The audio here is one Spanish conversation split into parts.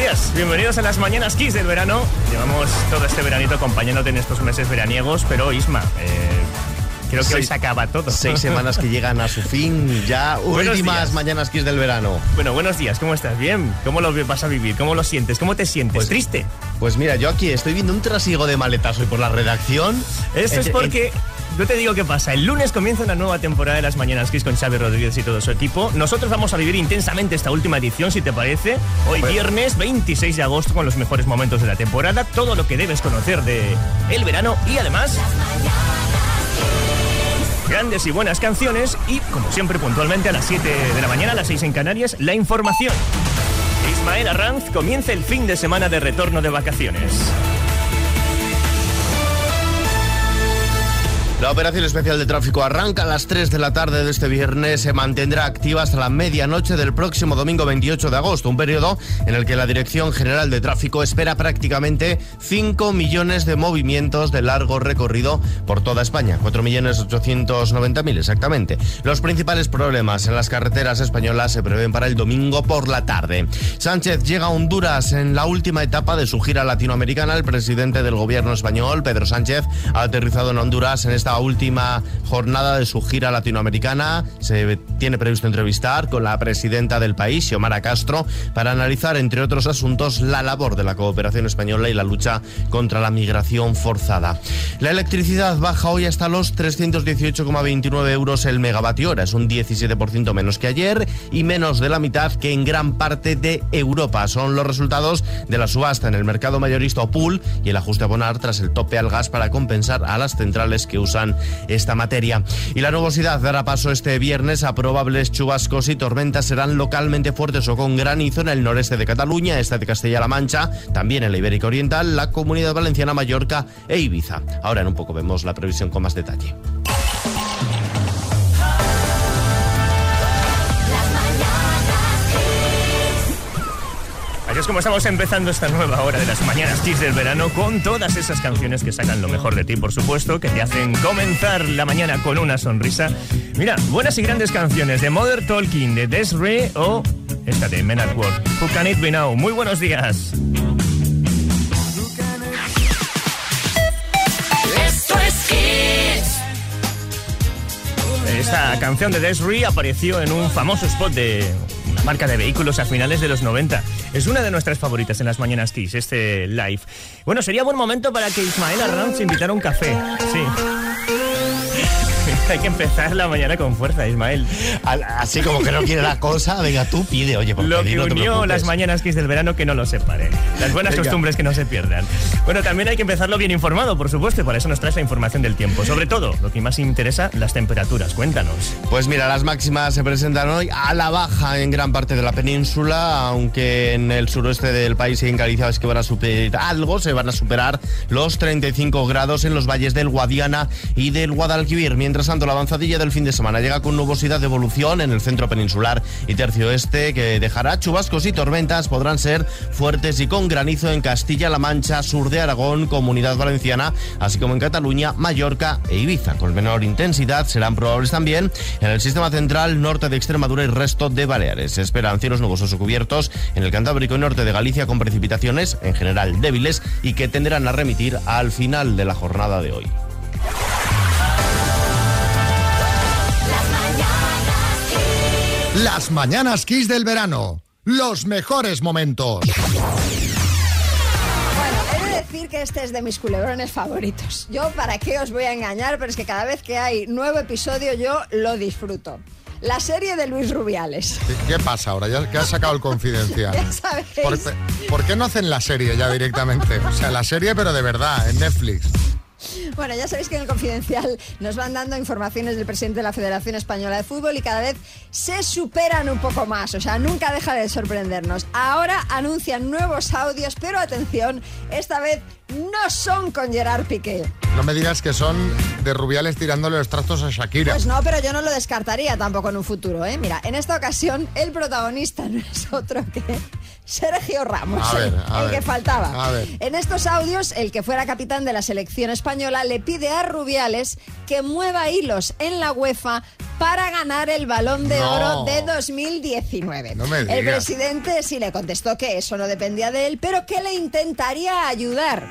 días, bienvenidos a las mañanas Kiss del verano. Llevamos todo este veranito acompañándote en estos meses veraniegos, pero Isma, eh, creo que hoy se acaba todo. Seis semanas que llegan a su fin, ya Buenos últimas días. mañanas Kiss del verano. Bueno, buenos días, ¿cómo estás? ¿Bien? ¿Cómo lo vas a vivir? ¿Cómo lo sientes? ¿Cómo te sientes? Pues- ¿Triste? Pues mira, yo aquí estoy viendo un trasiego de maletas hoy por la redacción. Esto es Eh, eh, porque... Yo te digo qué pasa. El lunes comienza una nueva temporada de las Mañanas Kiss con Xavi Rodríguez y todo su equipo. Nosotros vamos a vivir intensamente esta última edición, si te parece. Hoy viernes 26 de agosto con los mejores momentos de la temporada, todo lo que debes conocer de el verano y además grandes y buenas canciones y, como siempre, puntualmente a las 7 de la mañana, a las 6 en Canarias, la información. Ismael Arranz comienza el fin de semana de retorno de vacaciones. La operación especial de tráfico arranca a las 3 de la tarde de este viernes. Se mantendrá activa hasta la medianoche del próximo domingo 28 de agosto, un periodo en el que la Dirección General de Tráfico espera prácticamente 5 millones de movimientos de largo recorrido por toda España. 4.890.000 exactamente. Los principales problemas en las carreteras españolas se prevén para el domingo por la tarde. Sánchez llega a Honduras en la última etapa de su gira latinoamericana. El presidente del gobierno español, Pedro Sánchez, ha aterrizado en Honduras en esta última jornada de su gira latinoamericana. Se tiene previsto entrevistar con la presidenta del país, Xiomara Castro, para analizar, entre otros asuntos, la labor de la cooperación española y la lucha contra la migración forzada. La electricidad baja hoy hasta los 318,29 euros el megavatio hora. Es un 17% menos que ayer y menos de la mitad que en gran parte de Europa. Son los resultados de la subasta en el mercado mayorista o pool y el ajuste a abonar tras el tope al gas para compensar a las centrales que usan esta materia. Y la nubosidad dará paso este viernes a probables chubascos y tormentas. Serán localmente fuertes o con granizo en el noreste de Cataluña, este de Castilla-La Mancha, también en la Ibérica Oriental, la Comunidad Valenciana, Mallorca e Ibiza. Ahora en un poco vemos la previsión con más detalle. Es como estamos empezando esta nueva hora de las mañanas Kiss del verano con todas esas canciones que sacan lo mejor de ti, por supuesto, que te hacen comenzar la mañana con una sonrisa. Mira, buenas y grandes canciones de Mother Talking, de Desiree o esta de Men at Work. Who Can It Be Now? Muy buenos días. Esta canción de Desiree apareció en un famoso spot de una marca de vehículos a finales de los 90. Es una de nuestras favoritas en las mañanas Kiss, este live. Bueno, sería buen momento para que Ismael Arranz invitara un café. Sí. Hay que empezar la mañana con fuerza, Ismael. Al- Así como que no quiere la cosa, venga tú pide, oye, por Lo pedir, que no unió preocupes. las mañanas Kiss del verano que no lo separe. Las buenas Venga. costumbres que no se pierdan. Bueno, también hay que empezarlo bien informado, por supuesto, y para eso nos traes la información del tiempo. Sobre todo, lo que más interesa, las temperaturas. Cuéntanos. Pues mira, las máximas se presentan hoy a la baja en gran parte de la península, aunque en el suroeste del país y en Galicia es que van a superar algo, se van a superar los 35 grados en los valles del Guadiana y del Guadalquivir. Mientras tanto, la avanzadilla del fin de semana llega con nubosidad de evolución en el centro peninsular y tercio oeste, que dejará chubascos y tormentas, podrán ser fuertes y con granizo en Castilla-La Mancha, sur de Aragón, Comunidad Valenciana, así como en Cataluña, Mallorca e Ibiza. Con menor intensidad serán probables también en el sistema central, norte de Extremadura y resto de Baleares. Se esperan cielos nubosos o cubiertos en el Cantábrico y norte de Galicia con precipitaciones, en general débiles, y que tenderán a remitir al final de la jornada de hoy. Las mañanas Kiss del verano. Los mejores momentos. Bueno, he de decir que este es de mis culebrones favoritos. Yo, ¿para qué os voy a engañar? Pero es que cada vez que hay nuevo episodio yo lo disfruto. La serie de Luis Rubiales. ¿Qué, pasa ahora? Ya que has sacado el confidencial. Ya sabéis. ¿Por, por qué no hacen la serie ya directamente? O sea, la serie pero de verdad, en Netflix. Bueno, ya sabéis que en el Confidencial nos van dando informaciones del presidente de la Federación Española de Fútbol y cada vez se superan un poco más, o sea, nunca deja de sorprendernos. Ahora anuncian nuevos audios, pero atención, esta vez no son con Gerard Piqué. No me digas que son de Rubiales tirándole los trastos a Shakira. Pues no, pero yo no lo descartaría tampoco en un futuro, ¿eh? Mira, en esta ocasión el protagonista no es otro que Sergio Ramos, ver, el, ver, que faltaba. En estos audios, el que fuera capitán de la selección española le pide a Rubiales que mueva hilos en la UEFA para ganar el balón de No. oro de 2019. No me el presidente sí le contestó que eso no dependía de él, pero que le intentaría ayudar.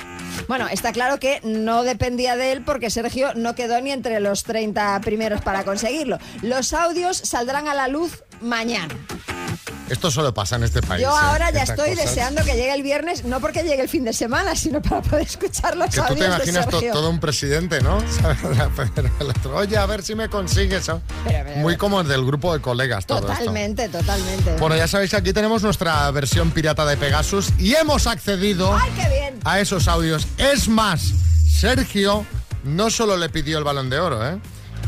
Bueno, está claro que no dependía de él porque Sergio no quedó ni entre los 30 primeros para conseguirlo. Los audios saldrán a la luz mañana. Esto solo pasa en este país. Yo ¿eh? ahora ya Estas estoy cosas. deseando que llegue el viernes, no porque llegue el fin de semana, sino para poder escuchar los Que tú te imaginas to- todo un presidente, ¿no? ¿Sabes? El otro, Oye, a ver si me consigues. eso". Pero, pero, Muy como el del grupo de colegas todo esto. Totalmente, totalmente. Bueno, ya sabéis que aquí tenemos nuestra versión pirata de Pegasus y hemos accedido ¡Ay, qué bien! a esos audios. Es más, Sergio no solo le pidió el balón de oro, ¿eh?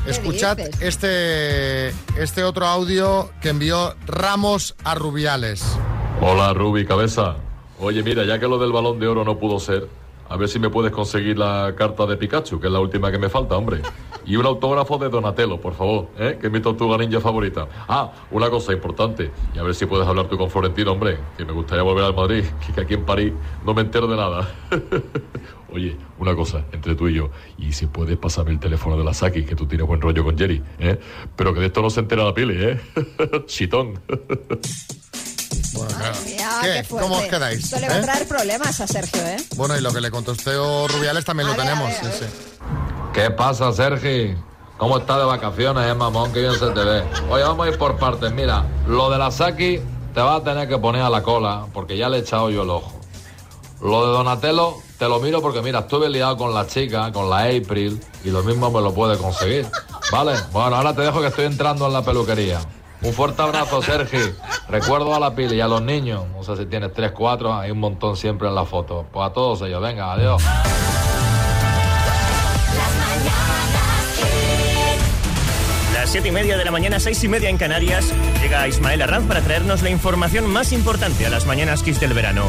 ¿Qué Escuchad dices? este, este otro audio que envió Ramos a Rubiales. Hola, Ruby Cabeza. Oye, mira, ya que lo del balón de oro no pudo ser, a ver si me puedes conseguir la carta de Pikachu, que es la última que me falta, hombre. Y un autógrafo de Donatello, por favor, ¿eh? que es mi tortuga ninja favorita. Ah, una cosa importante, y a ver si puedes hablar tú con Florentino, hombre, que me gustaría volver al Madrid, que aquí en París no me entero de nada. Oye, una cosa, entre tú y yo, y si puedes pasarme el teléfono de la Saki, que tú tienes buen rollo con Jerry, ¿eh? Pero que de esto no se entera la pili, ¿eh? Chitón. Bueno, claro. Mira, ¿Qué? qué fuerte. ¿Cómo os quedáis? Esto le va a ¿Eh? traer problemas a Sergio, ¿eh? Bueno, y lo que le contestó Rubiales también A lo ver, a tenemos. ver, a sí, ver. sí. ¿Qué pasa, Sergi? ¿Cómo está de vacaciones, eh, mamón? Que bien se te ve. Oye, vamos a ir por partes. Mira, lo de la Saki te vas a tener que poner a la cola, porque ya le he echado yo el ojo. Lo de Donatello, te lo miro porque, mira, estuve liado con la chica, con la April, y lo mismo me lo puede conseguir. ¿Vale? Bueno, ahora te dejo que estoy entrando en la peluquería. Un fuerte abrazo, Sergi. Recuerdo a la pila y a los niños. No sé si tienes tres, cuatro, hay un montón siempre en la foto. Pues a todos ellos, venga, adiós. Las siete y media de la mañana, seis y media en Canarias, llega Ismael Arranz para traernos la información más importante a las mañanas Kiss del verano.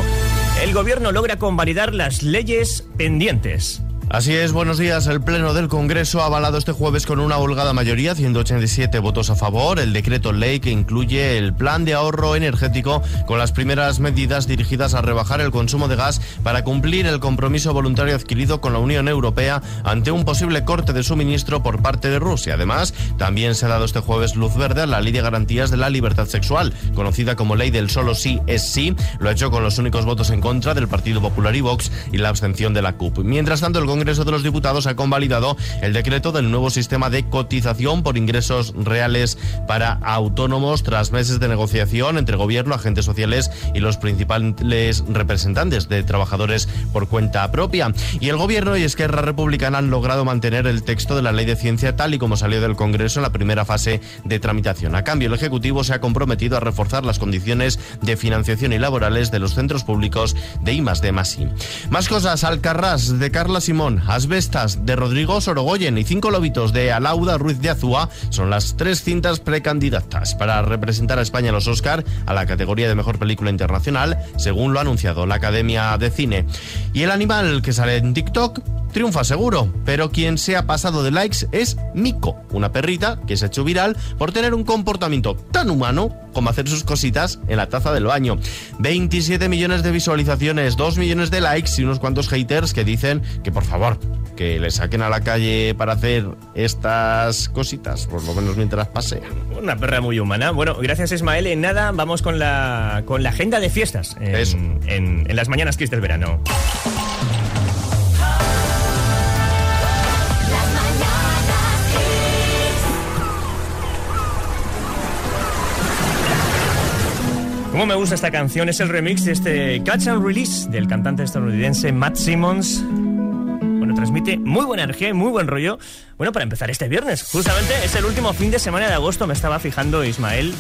El gobierno logra convalidar las leyes pendientes. Así es, buenos días. El Pleno del Congreso ha avalado este jueves con una holgada mayoría, 187 votos a favor, el decreto ley que incluye el plan de ahorro energético con las primeras medidas dirigidas a rebajar el consumo de gas para cumplir el compromiso voluntario adquirido con la Unión Europea ante un posible corte de suministro por parte de Rusia. Además, también se ha dado este jueves luz verde a la Ley de Garantías de la Libertad Sexual, conocida como Ley del Solo Sí es Sí. Lo ha hecho con los únicos votos en contra del Partido Popular y Vox y la abstención de la CUP. Mientras tanto, el Congreso de los Diputados ha convalidado el decreto del nuevo sistema de cotización por ingresos reales para autónomos tras meses de negociación entre gobierno, agentes sociales y los principales representantes de trabajadores por cuenta propia. Y el gobierno y Esquerra Republicana han logrado mantener el texto de la ley de ciencia tal y como salió del Congreso en la primera fase de tramitación. A cambio, el Ejecutivo se ha comprometido a reforzar las condiciones de financiación y laborales de los centros públicos de I D más I. Más cosas, Alcarrás de Carla Simón, Asbestas de Rodrigo Sorogoyen y Cinco Lobitos de Alauda Ruiz de Azúa son las tres cintas precandidatas para representar a España en los Oscar a la categoría de mejor película internacional, según lo ha anunciado la Academia de Cine. Y el animal que sale en TikTok triunfa seguro, pero quien se ha pasado de likes es Miko, una perrita que se ha hecho viral por tener un comportamiento tan humano como hacer sus cositas en la taza del baño. 27 millones de visualizaciones, 2 millones de likes y unos cuantos haters que dicen que por favor, que le saquen a la calle para hacer estas cositas, por lo menos mientras pasea. Una perra muy humana. Bueno, gracias Ismael. En nada, vamos con la, con la agenda de fiestas en, Eso. en- en las mañanas Kiss del verano. Cómo me gusta esta canción, es el remix de este Catch and Release del cantante estadounidense Matt Simmons. Muy buena energía y muy buen rollo. Bueno, para empezar este viernes, justamente es el último fin de semana de agosto, me estaba fijando Ismael.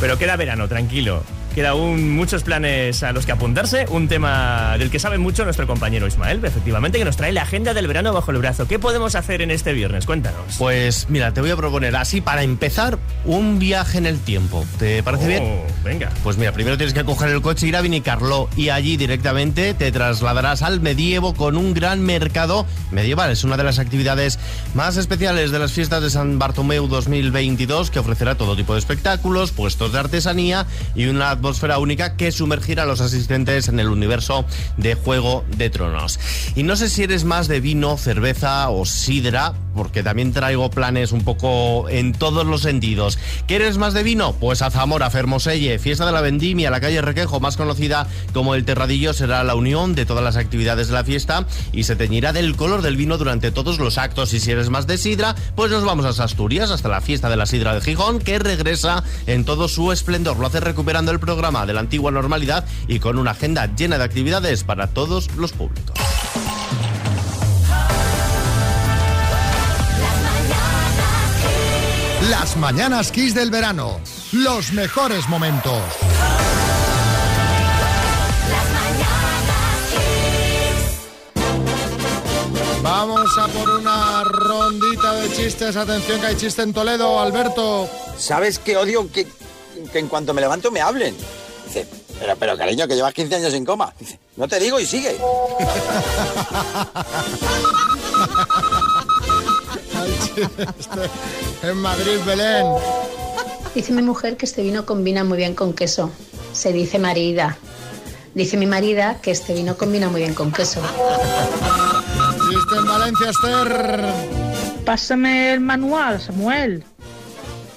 Pero queda verano, tranquilo. Queda aún muchos planes a los que apuntarse. Un tema del que sabe mucho nuestro compañero Ismael, efectivamente, que nos trae la agenda del verano bajo el brazo. ¿Qué podemos hacer en este viernes? Cuéntanos. Pues mira, te voy a proponer así para empezar un viaje en el tiempo. ¿Te parece bien? Oh, venga. Pues mira, primero tienes que coger el coche, ir a Vinicarlo y allí directamente te trasladarás al medievo con un gran mercado medieval. Es una de las actividades más especiales de las fiestas de San Bartomeu 2022 que ofrecerá todo tipo de espectáculos, puestos de artesanía y una atmósfera única que sumergirá a los asistentes en el universo de Juego de Tronos. Y no sé si eres más de vino, cerveza o sidra, porque también traigo planes un poco en todos los sentidos. ¿Quieres más de vino? Pues a Zamora, Fermoselle, Fiesta de la Vendimia, la calle Requejo, más conocida como el Terradillo, será la unión de todas las actividades de la fiesta y se teñirá del color del vino durante todos los actos. Y si eres más de sidra, pues nos vamos a Asturias hasta la fiesta de la sidra de Gijón, que regresa en todo su esplendor. Lo hace recuperando el programa de la antigua normalidad y con una agenda llena de actividades para todos los públicos. Las mañanas Kiss del verano. Los mejores momentos. Vamos a por una rondita de chistes. Atención que hay chiste en Toledo, Alberto. ¿Sabes qué odio que, que en cuanto me levanto me hablen? Dice, pero, pero cariño, que llevas 15 años en coma. Dice, no te digo y sigue. En Madrid, Belén. Dice mi mujer que este vino combina muy bien con queso. Se dice marida. Dice mi marida que este vino combina muy bien con queso. Chiste en Valencia, Esther. Pásame el manual, Samuel.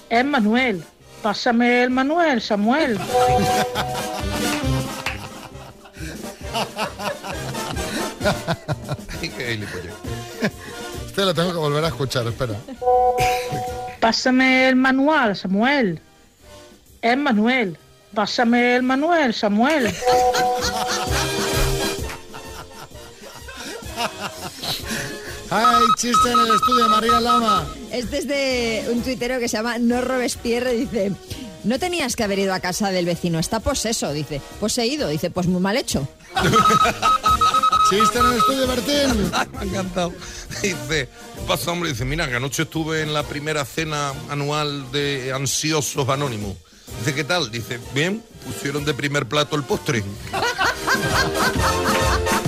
Es Manuel. Pásame el manual, Samuel. Este lo tengo que volver a escuchar, espera. Pásame el manual, Samuel. Es Manuel. Pásame el manual, Samuel. Hay chiste en el estudio, María Lama. Este es de un tuitero que se llama No Robespierre, dice... No tenías que haber ido a casa del vecino, está poseso, dice. Poseído, dice, pues muy mal hecho. Chiste en el estudio, Bertín. Me ha encantado. Dice, ¿qué pasa, hombre? Dice, mira, que anoche estuve en la primera cena anual de Ansiosos Anónimos. Dice, ¿qué tal? Dice, bien, pusieron de primer plato el postre.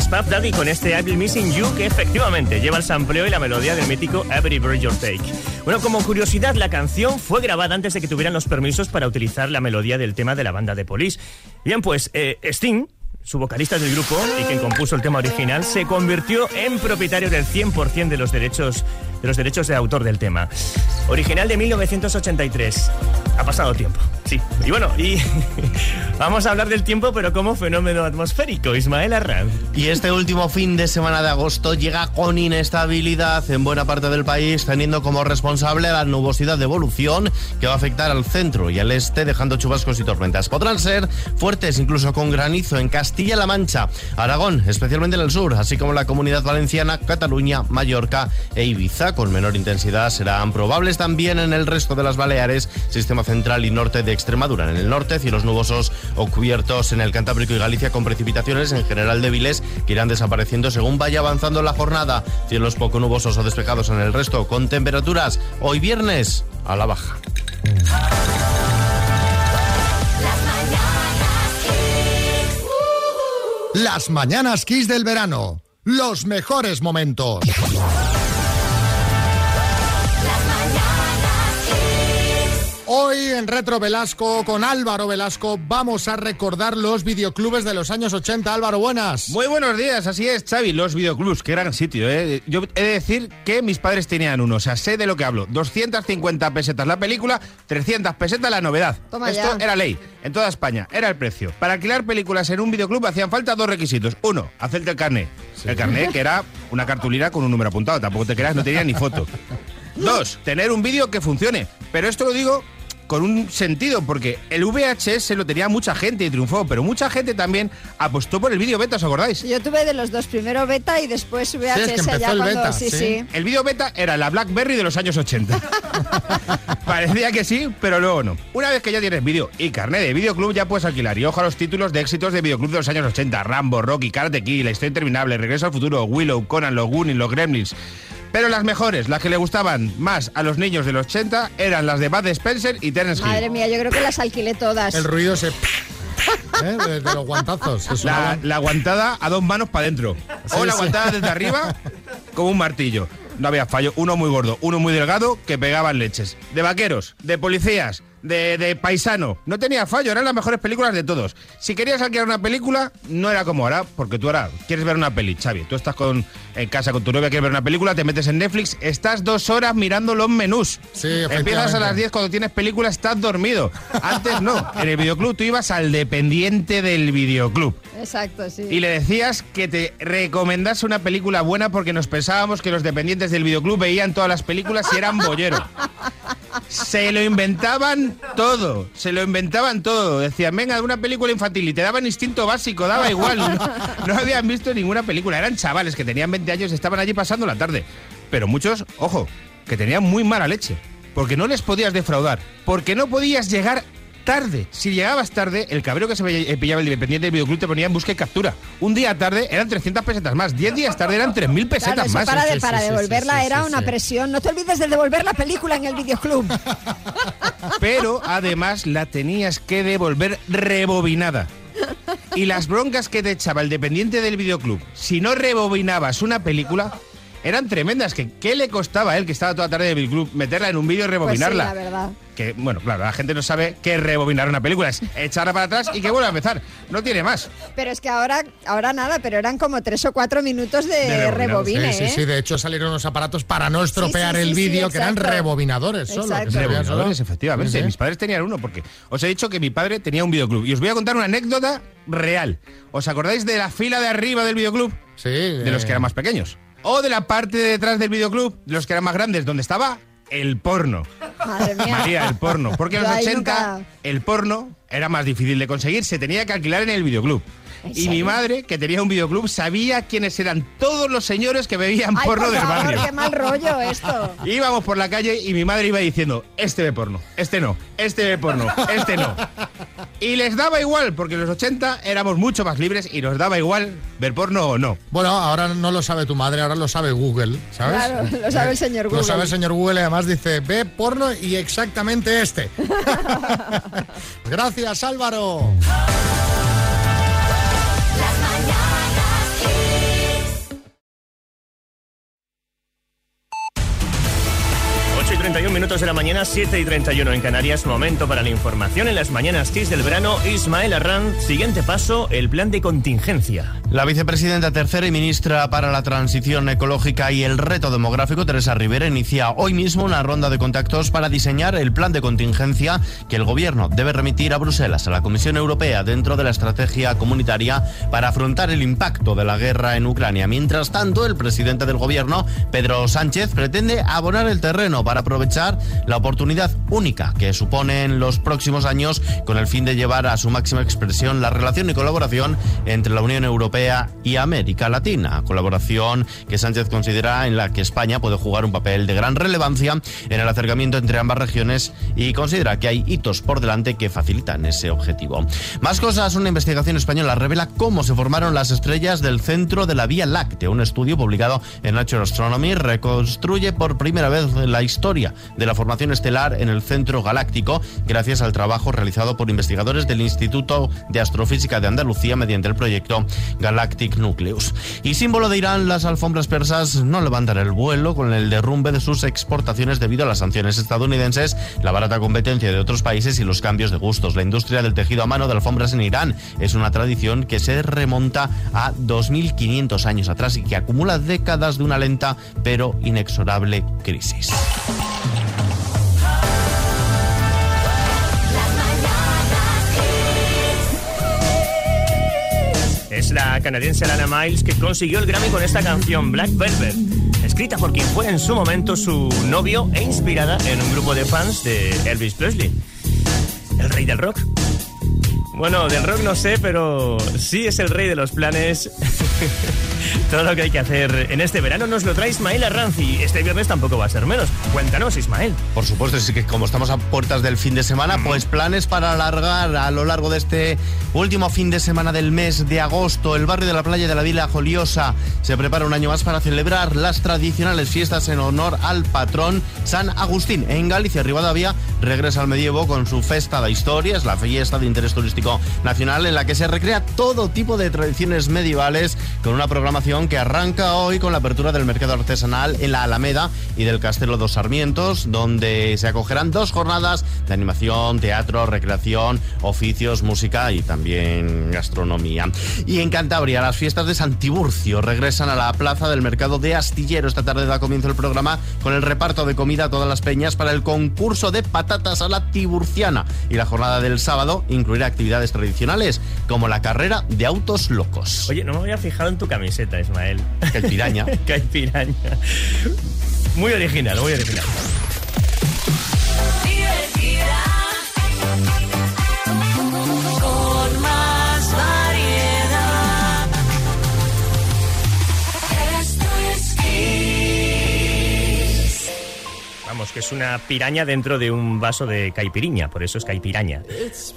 Es Puff con este I've Missing You que efectivamente lleva el sampleo y la melodía del mítico Every Breath You Take. Bueno, como curiosidad, la canción fue grabada antes de que tuvieran los permisos para utilizar la melodía del tema de la banda de Police. Bien, pues eh, Sting, su vocalista del grupo y quien compuso el tema original, se convirtió en propietario del 100% de los derechos de los derechos de autor del tema. Original de 1983. Ha pasado tiempo, sí. Y bueno, y vamos a hablar del tiempo, pero como fenómeno atmosférico. Ismael Arranz. Y este último fin de semana de agosto llega con inestabilidad en buena parte del país, teniendo como responsable la nubosidad de evolución que va a afectar al centro y al este, dejando chubascos y tormentas. Podrán ser fuertes, incluso con granizo en Castilla-La Mancha, Aragón, especialmente en el sur, así como la comunidad valenciana, Cataluña, Mallorca e Ibiza. Con menor intensidad serán probables también en el resto de las Baleares, sistema central y norte de Extremadura. En el norte, cielos nubosos o cubiertos en el Cantábrico y Galicia con precipitaciones en general débiles que irán desapareciendo según vaya avanzando la jornada. Cielos poco nubosos o despejados en el resto con temperaturas hoy viernes a la baja. Las mañanas Kiss del verano. Los mejores momentos. Hoy en Retro Velasco, con Álvaro Velasco, vamos a recordar los videoclubes de los años 80. Álvaro, buenas. Muy buenos días, así es, Xavi, los videoclubs, qué gran sitio, ¿eh? Yo he de decir que mis padres tenían uno, o sea, sé de lo que hablo. 250 pesetas la película, 300 pesetas la novedad. Toma Esto ya. era ley, en toda España, era el precio. Para alquilar películas en un videoclub hacían falta dos requisitos. Uno, hacerte el carnet. El carnet, que era una cartulina con un número apuntado, tampoco te creas, no tenía ni foto. Dos, tener un vídeo que funcione. Pero esto lo digo con un sentido, porque el VHS lo tenía mucha gente y triunfó, pero mucha gente también apostó por el vídeo beta, ¿os acordáis? Yo tuve de los dos, primero beta y después VHS Sí, es que empezó allá el cuando... beta, sí, sí. sí. El vídeo beta era la BlackBerry de los años 80. Parecía que sí, pero luego no. Una vez que ya tienes vídeo y carnet de videoclub, ya puedes alquilar. Y ojo a los títulos de éxitos de videoclub de los años 80. Rambo, Rocky, Karate Kid, La Historia Interminable, Regreso al Futuro, Willow, Conan, Los Goonies, Los Gremlins. Pero las mejores, las que le gustaban más a los niños de los 80, eran las de Bud Spencer y Terence Hill. Madre mía, yo creo que las alquilé todas. El ruido se... ¿eh? de, de los guantazos. La, aguantada a dos manos para adentro. O la sí. aguantada desde arriba como un martillo. No había fallo. Uno muy gordo, uno muy delgado que pegaban leches. De vaqueros, de policías, de, de paisano. No tenía fallo, eran las mejores películas de todos. Si querías alquilar una película, no era como ahora, porque tú ahora quieres ver una peli, Xavi. Tú estás con, en casa con tu novia, quieres ver una película, te metes en Netflix, estás dos horas mirando los menús. Sí, Empiezas a las 10 cuando tienes película, estás dormido. Antes no. En el videoclub tú ibas al dependiente del videoclub. Exacto, sí. Y le decías que te recomendase una película buena porque nos pensábamos que los dependientes del videoclub veían todas las películas y eran bollero. Se lo inventaban todo, se lo inventaban todo. Decían, venga, una película infantil y te daban instinto básico, daba igual. No, no habían visto ninguna película. Eran chavales que tenían 20 años y estaban allí pasando la tarde. Pero muchos, ojo, que tenían muy mala leche. Porque no les podías defraudar. Porque no podías llegar tarde. Si llegabas tarde, el cabreo que se eh, pillaba el dependiente del videoclub te ponía en busca y captura. Un día tarde eran 300 pesetas más. 10 días tarde eran 3.000 pesetas Claro, eso más. para, de- devolverla era una presión. No te olvides de devolver la película en el videoclub. Pero además la tenías que devolver rebobinada. Y las broncas que te echaba el dependiente del videoclub, si no rebobinabas una película, eran tremendas. Que, ¿Qué le costaba a él, que estaba toda la tarde en el videoclub, meterla en un vídeo y Pues sí, rebobinarla? la verdad. Que, bueno, claro, la gente no sabe qué rebobinar una película, es echarla para atrás y que vuelva a empezar. No tiene más. Pero es que ahora, ahora nada, pero eran como tres o cuatro minutos de, De rebobine, Sí, sí, ¿eh? sí, de hecho salieron unos aparatos para no estropear sí, el sí, vídeo, sí, que eran rebobinadores solo. que solo. Rebobinadores, efectivamente. Sí, sí. Mis padres tenían uno, porque os he dicho que mi padre tenía un videoclub. Y os voy a contar una anécdota real. ¿Os acordáis de la fila de arriba del videoclub? Sí. De los que eran más pequeños. O de la parte de detrás del videoclub, de los que eran más grandes, donde estaba el porno. Madre mía. María, el porno. Porque en los ahí 80 nunca- el porno era más difícil de conseguir, se tenía que alquilar en el videoclub. ¿En Y mi madre, que tenía un videoclub, sabía quiénes eran todos los señores que bebían Ay, porno por del favor, barrio. qué mal rollo esto. Íbamos por la calle y mi madre iba diciendo, este ve porno, este no, este ve porno, este no. Y les daba igual, porque en los 80 éramos mucho más libres y nos daba igual ver porno o no. Bueno, ahora no lo sabe tu madre, ahora lo sabe Google, ¿sabes? Claro, lo sabe el señor Lo Google. sabe el señor Google y además dice, ve porno y exactamente este. Gracias, Álvaro. minutos de la mañana, 7 y 31 en Canarias. Momento para la información en las mañanas Kiss del verano. Ismael Arran, siguiente paso, el plan de contingencia. La vicepresidenta tercera y ministra para la transición ecológica y el reto demográfico, Teresa Rivera, inicia hoy mismo una ronda de contactos para diseñar el plan de contingencia que el gobierno debe remitir a Bruselas, a la Comisión Europea, dentro de la estrategia comunitaria para afrontar el impacto de la guerra en Ucrania. Mientras tanto, el presidente del gobierno, Pedro Sánchez, pretende abonar el terreno para aprovechar la oportunidad única que supone en los próximos años con el fin de llevar a su máxima expresión la relación y colaboración entre la Unión Europea y América Latina. Colaboración que Sánchez considera en la que España puede jugar un papel de gran relevancia en el acercamiento entre ambas regiones y considera que hay hitos por delante que facilitan ese objetivo. Más cosas, una investigación española revela cómo se formaron las estrellas del centro de la Vía Láctea. Un estudio publicado en Nature Astronomy reconstruye por primera vez la historia de la formación estelar en el centro galáctico gracias al trabajo realizado por investigadores del Instituto de Astrofísica de Andalucía mediante el proyecto Galactic Nucleus. Y símbolo de Irán, las alfombras persas no levantan el vuelo con el derrumbe de sus exportaciones debido a las sanciones estadounidenses, la barata competencia de otros países y los cambios de gustos. La industria del tejido a mano de alfombras en Irán es una tradición que se remonta a 2.500 años atrás y que acumula décadas de una lenta pero inexorable crisis. Es la canadiense Lana Miles que consiguió el Grammy con esta canción Black Velvet, escrita por quien fue en su momento su novio e inspirada en un grupo de fans de Elvis Presley, el rey del rock. Bueno, del rock no sé, pero sí es el rey de los planes. Todo lo que hay que hacer en este verano nos lo trae Ismael Arranz y este viernes tampoco va a ser menos. Cuéntanos, Ismael. Por supuesto, sí que como estamos a puertas del fin de semana, pues planes para alargar a lo largo de este último fin de semana del mes de agosto. El barrio de la playa de la Vila Joliosa se prepara un año más para celebrar las tradicionales fiestas en honor al patrón San Agustín. En Galicia, Rivadavia regresa al medievo con su Festa de Historias, la fiesta de interés turístico nacional en la que se recrea todo tipo de tradiciones medievales con una programación que arranca hoy con la apertura del mercado artesanal en la Alameda y del Castelo dos Sarmientos, donde se acogerán dos jornadas de animación, teatro, recreación, oficios, música y también gastronomía. Y en Cantabria, las fiestas de San Tiburcio regresan a la plaza del mercado de Astillero. Esta tarde da comienzo el programa con el reparto de comida a todas las peñas para el concurso de patatas a la tiburciana. Y la jornada del sábado incluirá actividades tradicionales como la carrera de autos locos. Oye, no me había fijado en tu camiseta, Ismael. Que el piraña. que hay piraña. Muy original, muy original. Que es una piraña dentro de un vaso de caipiriña, por eso es caipiraña. Las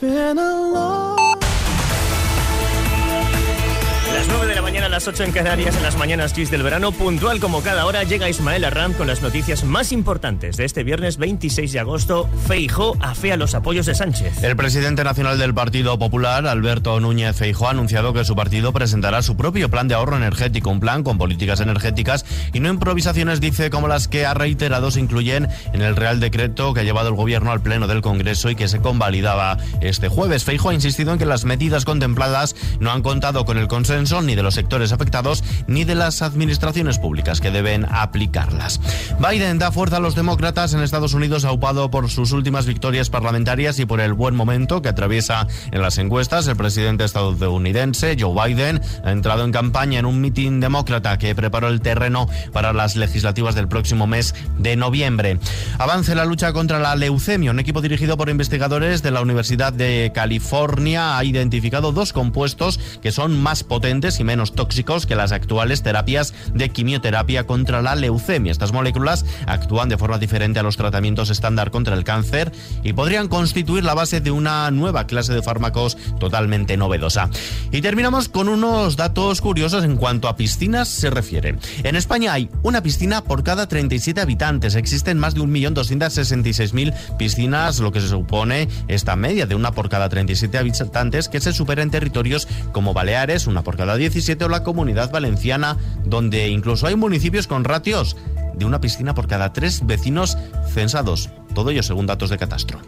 las 8 en Canarias, en las mañanas Kiss del verano, puntual como cada hora, llega Ismael Arram con las noticias más importantes de este viernes 26 de agosto. Feijó afea los apoyos de Sánchez. El presidente nacional del Partido Popular, Alberto Núñez Feijóo, ha anunciado que su partido presentará su propio plan de ahorro energético, un plan con políticas energéticas y no improvisaciones, dice, como las que ha reiterado se incluyen en el Real Decreto que ha llevado el Gobierno al Pleno del Congreso y que se convalidaba este jueves. Feijóo ha insistido en que las medidas contempladas no han contado con el consenso ni de los sectores afectados ni de las administraciones públicas que deben aplicarlas. Biden da fuerza a los demócratas en Estados Unidos aupado por sus últimas victorias parlamentarias y por el buen momento que atraviesa en las encuestas. El presidente estadounidense, Joe Biden, ha entrado en campaña en un mitin demócrata que preparó el terreno para las legislativas del próximo mes de noviembre. Avance la lucha contra la leucemia. Un equipo dirigido por investigadores de la Universidad de California ha identificado dos compuestos que son más potentes y menos tóxicos que las actuales terapias de quimioterapia contra la leucemia. Estas moléculas actúan de forma diferente a los tratamientos estándar contra el cáncer y podrían constituir la base de una nueva clase de fármacos totalmente novedosa. Y terminamos con unos datos curiosos en cuanto a piscinas se refiere. En España hay una piscina por cada 37 habitantes. Existen más de 1.266.000 piscinas, lo que se supone esta media de una por cada 37 habitantes que se supera en territorios como Baleares, una por cada 17 o la Comunidad Valenciana, donde incluso hay municipios con ratios de una piscina por cada tres vecinos censados. Todo ello según datos de catastro.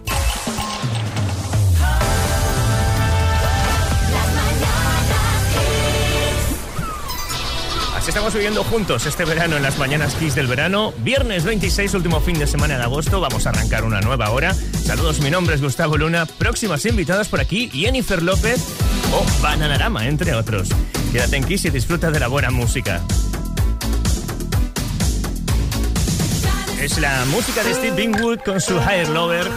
Estamos viviendo juntos este verano en las mañanas Kiss del verano. Viernes 26, último fin de semana de agosto. Vamos a arrancar una nueva hora. Saludos, mi nombre es Gustavo Luna. Próximas invitadas por aquí, Jennifer López o Bananarama, entre otros. Quédate en Kiss y disfruta de la buena música. Es la música de Steve Bingwood con su Higher Lover.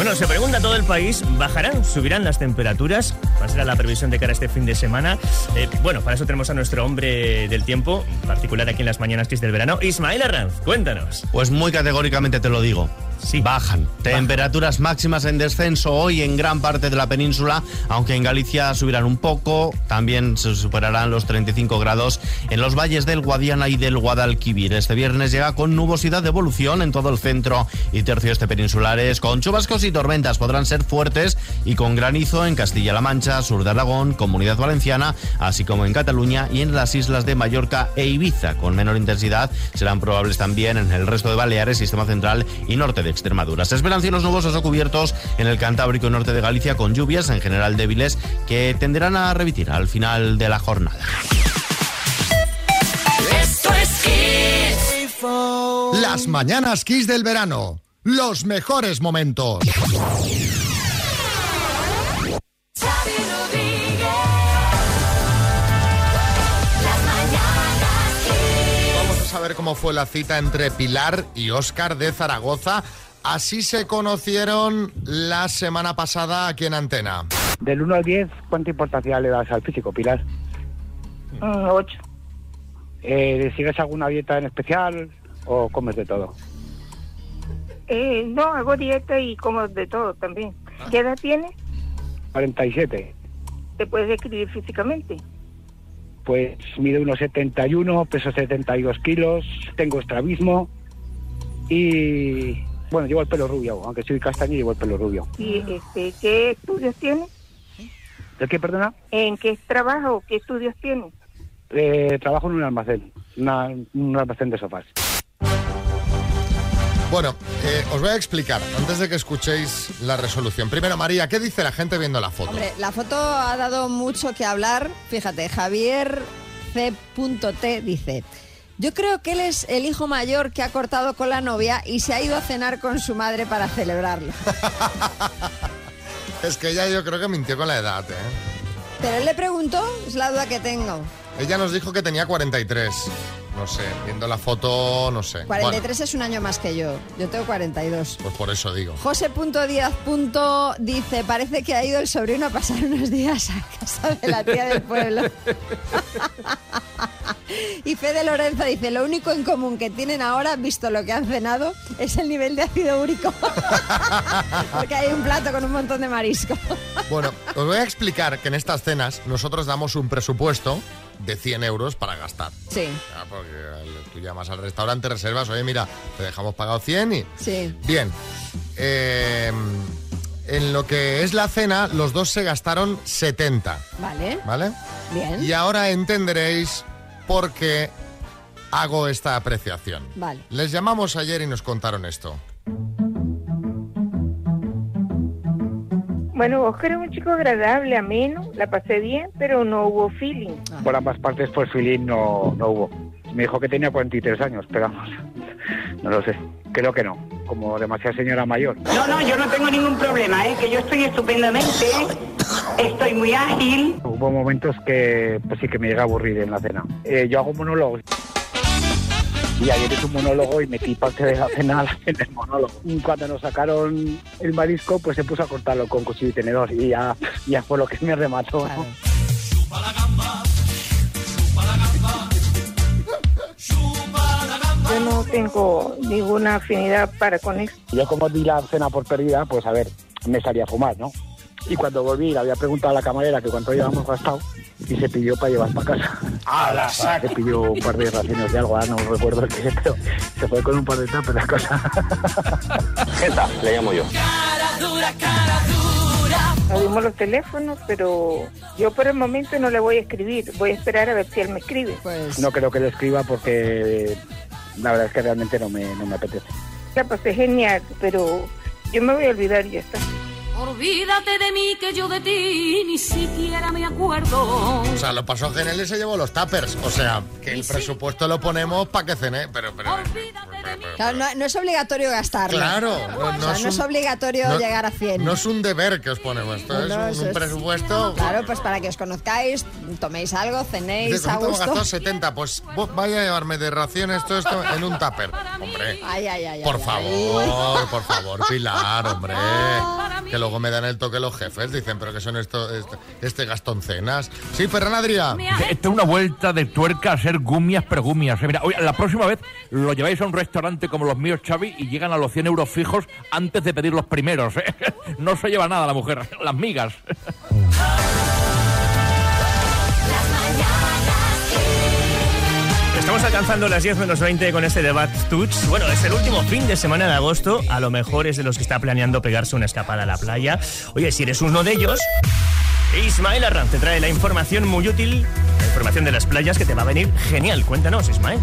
Bueno, se pregunta todo el país, ¿bajarán, subirán las temperaturas? ¿Cuál será la previsión de cara a este fin de semana? Eh, bueno, para eso tenemos a nuestro hombre del tiempo, particular aquí en las mañanas Kiss del verano, Ismael Arranz, cuéntanos. Pues muy categóricamente te lo digo. Sí. Bajan. Temperaturas máximas en descenso hoy en gran parte de la península, aunque en Galicia subirán un poco. También se superarán los 35 grados en los valles del Guadiana y del Guadalquivir. Este viernes llega con nubosidad de evolución en todo el centro y tercio este peninsulares, con chubascos y tormentas. Podrán ser fuertes y con granizo en Castilla-La Mancha, sur de Aragón, Comunidad Valenciana, así como en Cataluña y en las islas de Mallorca e Ibiza. Con menor intensidad serán probables también en el resto de Baleares, sistema central y norte de Extremadura. Se esperan cielos nubosos o cubiertos en el Cantábrico y norte de Galicia con lluvias en general débiles que tenderán a revitir al final de la jornada. Esto es Kiss. Las mañanas Kiss del verano. Los mejores momentos. Saber cómo fue la cita entre Pilar y Óscar de Zaragoza. Así se conocieron la semana pasada aquí en Antena. Del 1 al 10, ¿cuánta importancia le das al físico, Pilar? Un 8. Eh, ¿Sigues alguna dieta en especial o comes de todo? Eh, no, hago dieta y como de todo también. ¿Qué edad tienes? 47. ¿Te puedes describir físicamente? Pues mido unos 71, peso 72 kilos, tengo estrabismo y... Bueno, llevo el pelo rubio, aunque soy castaño llevo el pelo rubio. ¿Y este, qué estudios tienes? ¿De qué, perdona? ¿En qué trabajo? ¿Qué estudios tienes? Eh, trabajo en un almacén, una- un almacén de sofás. Bueno, eh, os voy a explicar antes de que escuchéis la resolución. Primero, María, ¿qué dice la gente viendo la foto? Hombre, la foto ha dado mucho que hablar. Fíjate, Javier C.T dice. Yo creo que él es el hijo mayor que ha cortado con la novia y se ha ido a cenar con su madre para celebrarlo. Es que ella yo creo que mintió con la edad, ¿eh? Pero él le preguntó, es la duda que tengo. Ella nos dijo que tenía 43. No sé, viendo la foto, no sé. 43 es un año más que yo. Yo tengo 42. Bueno, pues por eso digo. José.díaz. dice, parece que ha ido el sobrino a pasar unos días a casa de la tía del pueblo. y Fede Lorenzo dice, lo único en común que tienen ahora, visto lo que han cenado, es el nivel de ácido úrico. Porque hay un plato con un montón de marisco. Bueno, os voy a explicar que en estas cenas nosotros damos un presupuesto de 100 euros para gastar. Sí. Ya, porque tú llamas al restaurante, reservas, oye, mira, te dejamos pagado 100 y... Sí. Bien. Eh, en lo que es la cena, los dos se gastaron 70, Vale. ¿vale? Bien. Y ahora entenderéis por qué hago esta apreciación. Vale. Les llamamos ayer y nos contaron esto. Bueno, Oscar es un chico agradable, ameno, la pasé bien, pero no hubo feeling. Por ambas partes, pues feeling no, no hubo. Me dijo que tenía 43 años, pero vamos, no lo sé. Creo que no, como demasiada señora mayor. No, no, yo no tengo ningún problema, ¿eh? que yo estoy estupendamente, estoy muy ágil. Hubo momentos que pues sí que me llega a aburrir en la cena. Eh, yo hago monólogos. Y ayer hice un monólogo y metí parte de la cena en el monólogo. Y cuando nos sacaron el marisco, pues se puso a cortarlo con cuchillo y tenedor y ya, ya fue lo que me remató. ¿no? Tengo ninguna afinidad para con eso. Yo como di la cena por perdida, pues a ver, me salía a fumar, ¿no? Y cuando volví, le había preguntado a la camarera que cuánto llevamos gastado y se pidió para llevar para casa. ¡A la Se pidió un par de raciones de algo, ahora no recuerdo qué, pero se fue con un par de tapas las cosas. Jeta, le llamo yo. Cara dura, cara dura. Nos dimos los teléfonos, pero yo por el momento no le voy a escribir. Voy a esperar a ver si él me escribe. Pues No creo que le escriba porque la verdad es que realmente no me, no me apetece. la pasé genial, pero yo me voy a olvidar y ya está. Olvídate de mí que yo de ti ni siquiera me acuerdo. O sea, lo pasó genial y se llevó los tuppers. O sea, que el presupuesto lo ponemos para que cene, pero... pero Claro, no, no es obligatorio gastarlo. Claro, O sea, no es obligatorio no- llegar a 100. No es un deber que os ponemos, esto No, es un, es- presupuesto... Claro, pues para que os conozcáis, toméis algo, cenéis a ¿cuánto hemos gusto. gastado? 70. Pues vos vaya a llevarme de raciones todo esto en un tupper. Hombre, Ay, ay, ay. por ay, favor, por favor, Pilar, hombre. Que luego me dan el toque los jefes. Dicen, pero que son esto, este, este gastón cenas. Sí, Ferran Adrià. Esto es una vuelta de tuerca a ser gumias, pero gumias. ¿eh? Mira, oye, la próxima vez lo lleváis a un restaurante como los míos, Xavi, y llegan a los 100 euros fijos antes de pedir los primeros. ¿eh? No se lleva nada la mujer, las migas. Estamos alcanzando las 10 menos 20 con este debate Tuts. Bueno, es el último fin de semana de agosto. A lo mejor es de los que está planeando pegarse una escapada a la playa. Oye, si eres uno de ellos, Ismael Arranz te trae la información muy útil, la información de las playas que te va a venir genial. Cuéntanos, Ismael.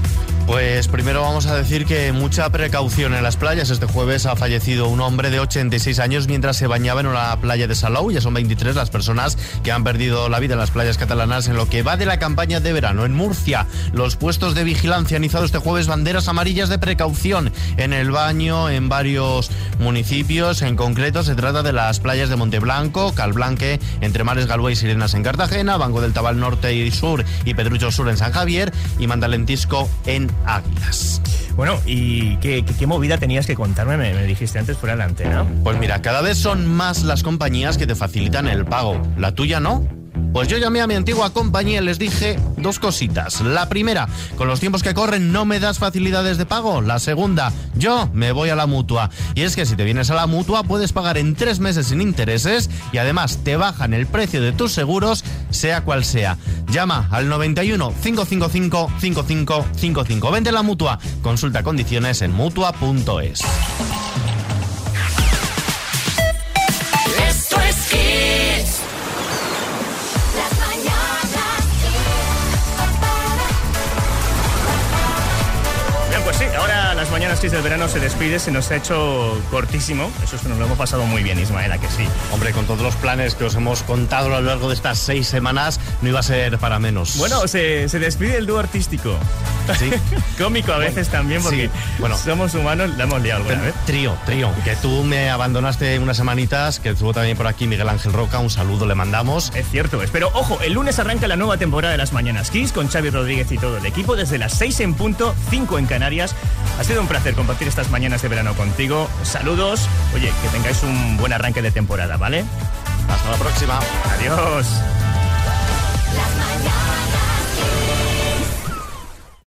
Pues primero vamos a decir que mucha precaución en las playas. Este jueves ha fallecido un hombre de 86 años mientras se bañaba en una playa de Salou. Ya son 23 las personas que han perdido la vida en las playas catalanas en lo que va de la campaña de verano. En Murcia, los puestos de vigilancia han izado este jueves banderas amarillas de precaución en el baño en varios municipios. En concreto, se trata de las playas de Monteblanco, Calblanque, Entre Mares, Galway y Sirenas en Cartagena, Banco del Tabal Norte y Sur Sur y Pedrucho Sur en San Javier y Mandalentisco en Águilas. Bueno, ¿y qué, qué- qué movida tenías que contarme? Me, me dijiste antes fuera de la antena. Pues mira, cada vez son más las compañías que te facilitan el pago. ¿La tuya no? Pues yo llamé a mi antigua compañía y les dije dos cositas. La primera, con los tiempos que corren no me das facilidades de pago. La segunda, yo me voy a la mutua. Y es que si te vienes a la mutua puedes pagar en tres meses sin intereses y además te bajan el precio de tus seguros, sea cual sea. Llama al 91 555 5555. Vente a la mutua. Consulta condiciones en mutua.es. pues sí, ahora las mañanas Kiss del verano se despide, se nos ha hecho cortísimo. Eso es que nos lo hemos pasado muy bien, Ismael, ¿a que sí? Hombre, con todos los planes que os hemos contado a lo largo de estas seis semanas, no iba a ser para menos. Bueno, se, se despide el dúo artístico. Sí. Cómico a veces también, porque Sí, bueno. somos humanos, la hemos liado alguna vez. Trío, trío, que tú me abandonaste unas semanitas, que estuvo también por aquí Miguel Ángel Roca, un saludo le mandamos. Es cierto, es. Pero ojo, el lunes arranca la nueva temporada de las Mañanas Kiss con Xavi Rodríguez y todo el equipo desde las 6 en punto, 5 en Canarias. Ha sido un placer compartir estas mañanas de verano contigo. Saludos. Oye, que tengáis un buen arranque de temporada, ¿vale? Hasta la próxima. Adiós. Las mañanas